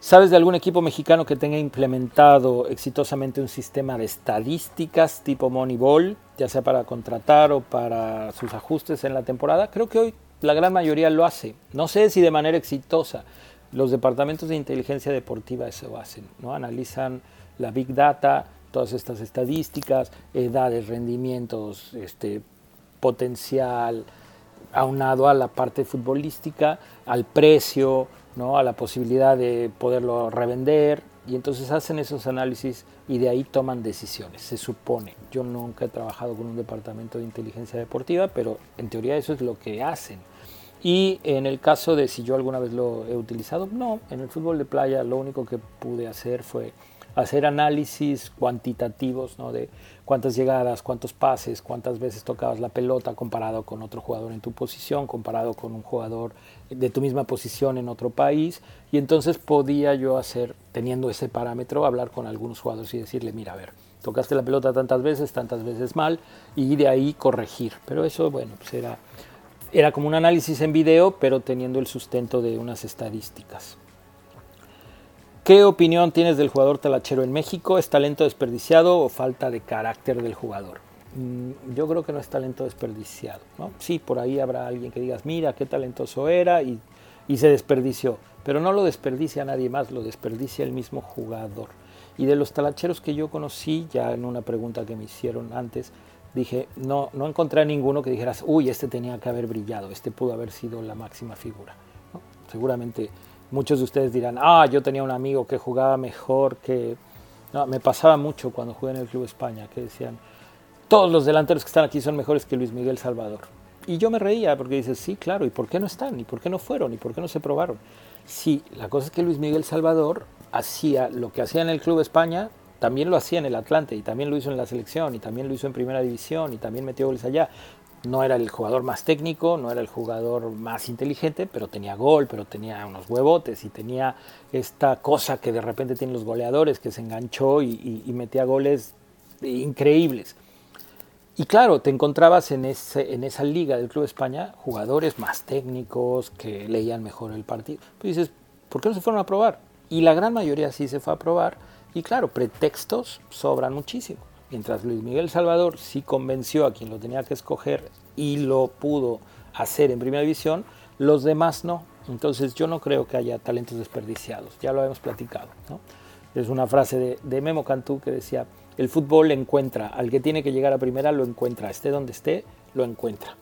¿Sabes de algún equipo mexicano que tenga implementado exitosamente un sistema de estadísticas tipo Moneyball, ya sea para contratar o para sus ajustes en la temporada? Creo que hoy la gran mayoría lo hace. No sé si de manera exitosa. Los departamentos de inteligencia deportiva eso hacen, ¿no? Analizan la big data, todas estas estadísticas, edades, rendimientos, este, potencial, aunado a la parte futbolística, al precio, ¿no? a la posibilidad de poderlo revender, y entonces hacen esos análisis y de ahí toman decisiones, se supone. Yo nunca he trabajado con un departamento de inteligencia deportiva, pero en teoría eso es lo que hacen. Y en el caso de si yo alguna vez lo he utilizado, no, en el fútbol de playa lo único que pude hacer fue hacer análisis cuantitativos ¿no? de cuántas llegadas, cuántos pases, cuántas veces tocabas la pelota comparado con otro jugador en tu posición, comparado con un jugador de tu misma posición en otro país. Y entonces podía yo hacer, teniendo ese parámetro, hablar con algunos jugadores y decirle, mira, a ver, tocaste la pelota tantas veces, tantas veces mal, y de ahí corregir. Pero eso, bueno, pues era era como un análisis en video, pero teniendo el sustento de unas estadísticas. ¿Qué opinión tienes del jugador talachero en México? ¿Es talento desperdiciado o falta de carácter del jugador? Mm, yo creo que no es talento desperdiciado. Sí, por ahí habrá alguien que digas, mira qué talentoso era y, y se desperdició. Pero no lo desperdicia nadie más, lo desperdicia el mismo jugador. Y de los talacheros que yo conocí, ya en una pregunta que me hicieron antes, dije, no, no encontré a ninguno que dijeras, uy, este tenía que haber brillado, este pudo haber sido la máxima figura. Seguramente muchos de ustedes dirán, ah, yo tenía un amigo que jugaba mejor que... Me pasaba mucho cuando jugué en el Club España, que decían, todos los delanteros que están aquí son mejores que Luis Miguel Salvador. Y yo me reía porque dices, sí, claro, ¿y por qué no están? ¿Y por qué no fueron? ¿Y por qué no se probaron? Sí, la cosa es que Luis Miguel Salvador hacía lo que hacía en el Club España, también lo hacía en el Atlante y también lo hizo en la selección y también lo hizo en Primera División y también metió goles allá. No era el jugador más técnico, no era el jugador más inteligente, pero tenía gol, pero tenía unos huevotes y tenía esta cosa que de repente tienen los goleadores, que se enganchó y, metía goles increíbles. Y claro, te encontrabas en, esa liga del Club España jugadores más técnicos que leían mejor el partido. Pues dices, ¿por qué no se fueron a probar? Y la gran mayoría sí se fue a probar. Y claro, pretextos sobran muchísimo. Mientras Luis Miguel Salvador sí convenció a quien lo tenía que escoger y lo pudo hacer en primera división, los demás no. Entonces yo no creo que haya talentos desperdiciados, ya lo hemos platicado. Es una frase de, Memo Cantú que decía, el fútbol encuentra, al que tiene que llegar a primera lo encuentra, esté donde esté, lo encuentra.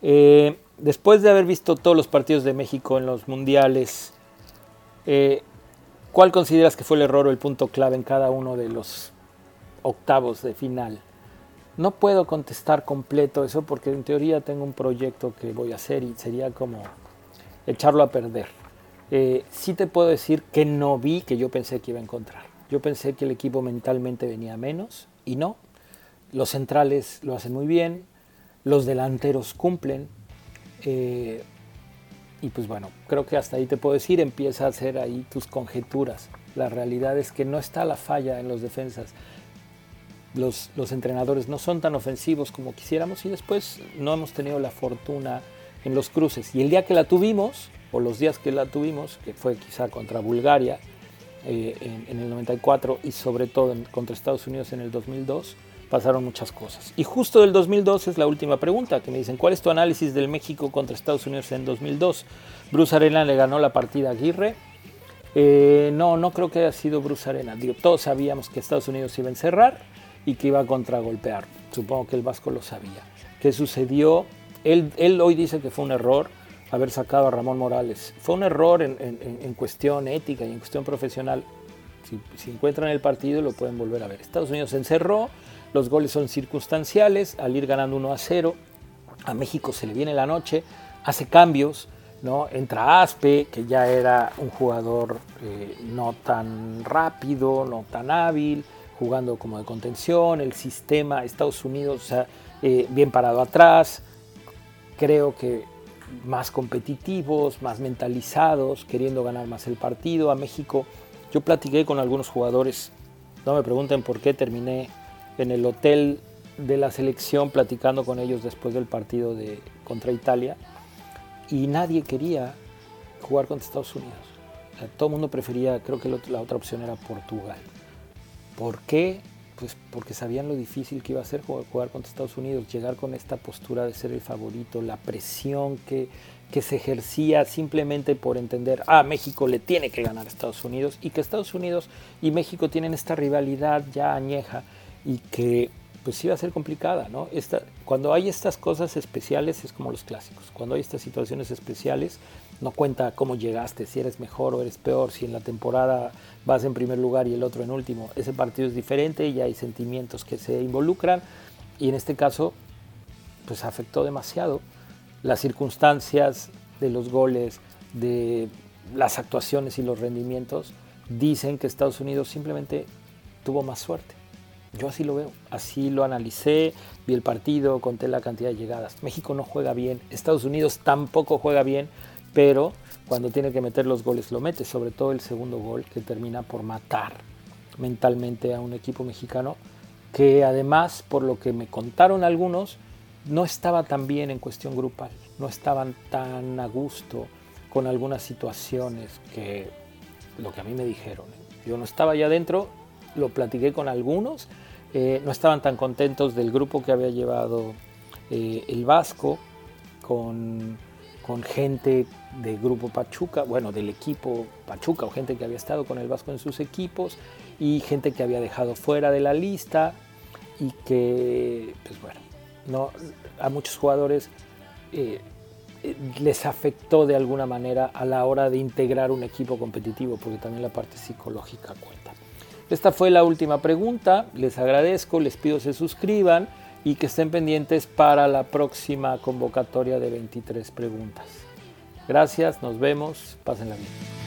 Eh, después de haber visto todos los partidos de México en los mundiales, eh, ¿Cuál consideras que fue el error o el punto clave en cada uno de los octavos de final? No puedo contestar completo eso porque en teoría tengo un proyecto que voy a hacer y sería como echarlo a perder. Eh, sí te puedo decir que no vi que yo pensé que iba a encontrar. Yo pensé que el equipo mentalmente venía menos y no. Los centrales lo hacen muy bien, los delanteros cumplen. Eh, y pues bueno, creo que hasta ahí te puedo decir, empieza a hacer ahí tus conjeturas. La realidad es que no está la falla en los defensas. Los, los entrenadores no son tan ofensivos como quisiéramos y después no hemos tenido la fortuna en los cruces. Y el día que la tuvimos, o los días que la tuvimos, que fue quizá contra Bulgaria eh, en, el 94 y sobre todo contra Estados Unidos en el 2002, pasaron muchas cosas. Y justo del 2002 es la última pregunta que me dicen, ¿cuál es tu análisis del México contra Estados Unidos en 2002? Bruce Arena le ganó la partida a Aguirre. Eh, no, no creo que haya sido Bruce Arena. Todos sabíamos que Estados Unidos iba a encerrar y que iba a contragolpear. Supongo que el Vasco lo sabía. ¿Qué sucedió? Él, él hoy dice que fue un error haber sacado a Ramón Morales. Fue un error en, en, cuestión ética y en cuestión profesional. Si, si encuentran el partido lo pueden volver a ver. Estados Unidos se encerró, los goles son circunstanciales, al ir ganando 1 a 0, a México se le viene la noche, hace cambios, ¿no? entra Aspe, que ya era un jugador eh, no tan rápido, no tan hábil, jugando como de contención, el sistema, Estados Unidos, eh, bien parado atrás, creo que más competitivos, más mentalizados, queriendo ganar más el partido. A México, yo platiqué con algunos jugadores, no me pregunten por qué terminé en el hotel de la selección platicando con ellos después del partido de, contra Italia y nadie quería jugar contra Estados Unidos. todo el mundo prefería, creo que la otra opción era Portugal. ¿Por qué? Pues porque sabían lo difícil que iba a ser jugar contra Estados Unidos, llegar con esta postura de ser el favorito, la presión que, que se ejercía simplemente por entender, ah, México le tiene que ganar a Estados Unidos y que Estados Unidos y México tienen esta rivalidad ya añeja y que pues iba a ser complicada, ¿no? Esta, cuando hay estas cosas especiales es como los clásicos, cuando hay estas situaciones especiales no cuenta cómo llegaste, si eres mejor o eres peor, si en la temporada vas en primer lugar y el otro en último, ese partido es diferente y hay sentimientos que se involucran y en este caso pues afectó demasiado las circunstancias de los goles, de las actuaciones y los rendimientos, dicen que Estados Unidos simplemente tuvo más suerte. Yo así lo veo, así lo analicé, vi el partido, conté la cantidad de llegadas. México no juega bien, Estados Unidos tampoco juega bien, pero cuando tiene que meter los goles lo mete, sobre todo el segundo gol que termina por matar mentalmente a un equipo mexicano que además, por lo que me contaron algunos, no estaba tan bien en cuestión grupal, no estaban tan a gusto con algunas situaciones que lo que a mí me dijeron. Yo no estaba allá adentro, lo platiqué con algunos, eh, no estaban tan contentos del grupo que había llevado eh, el Vasco con, con gente del grupo Pachuca, bueno, del equipo Pachuca o gente que había estado con el Vasco en sus equipos y gente que había dejado fuera de la lista y que, pues bueno, no, a muchos jugadores eh, les afectó de alguna manera a la hora de integrar un equipo competitivo, porque también la parte psicológica cuenta. Esta fue la última pregunta, les agradezco, les pido se suscriban y que estén pendientes para la próxima convocatoria de 23 preguntas. Gracias, nos vemos, pásenla bien.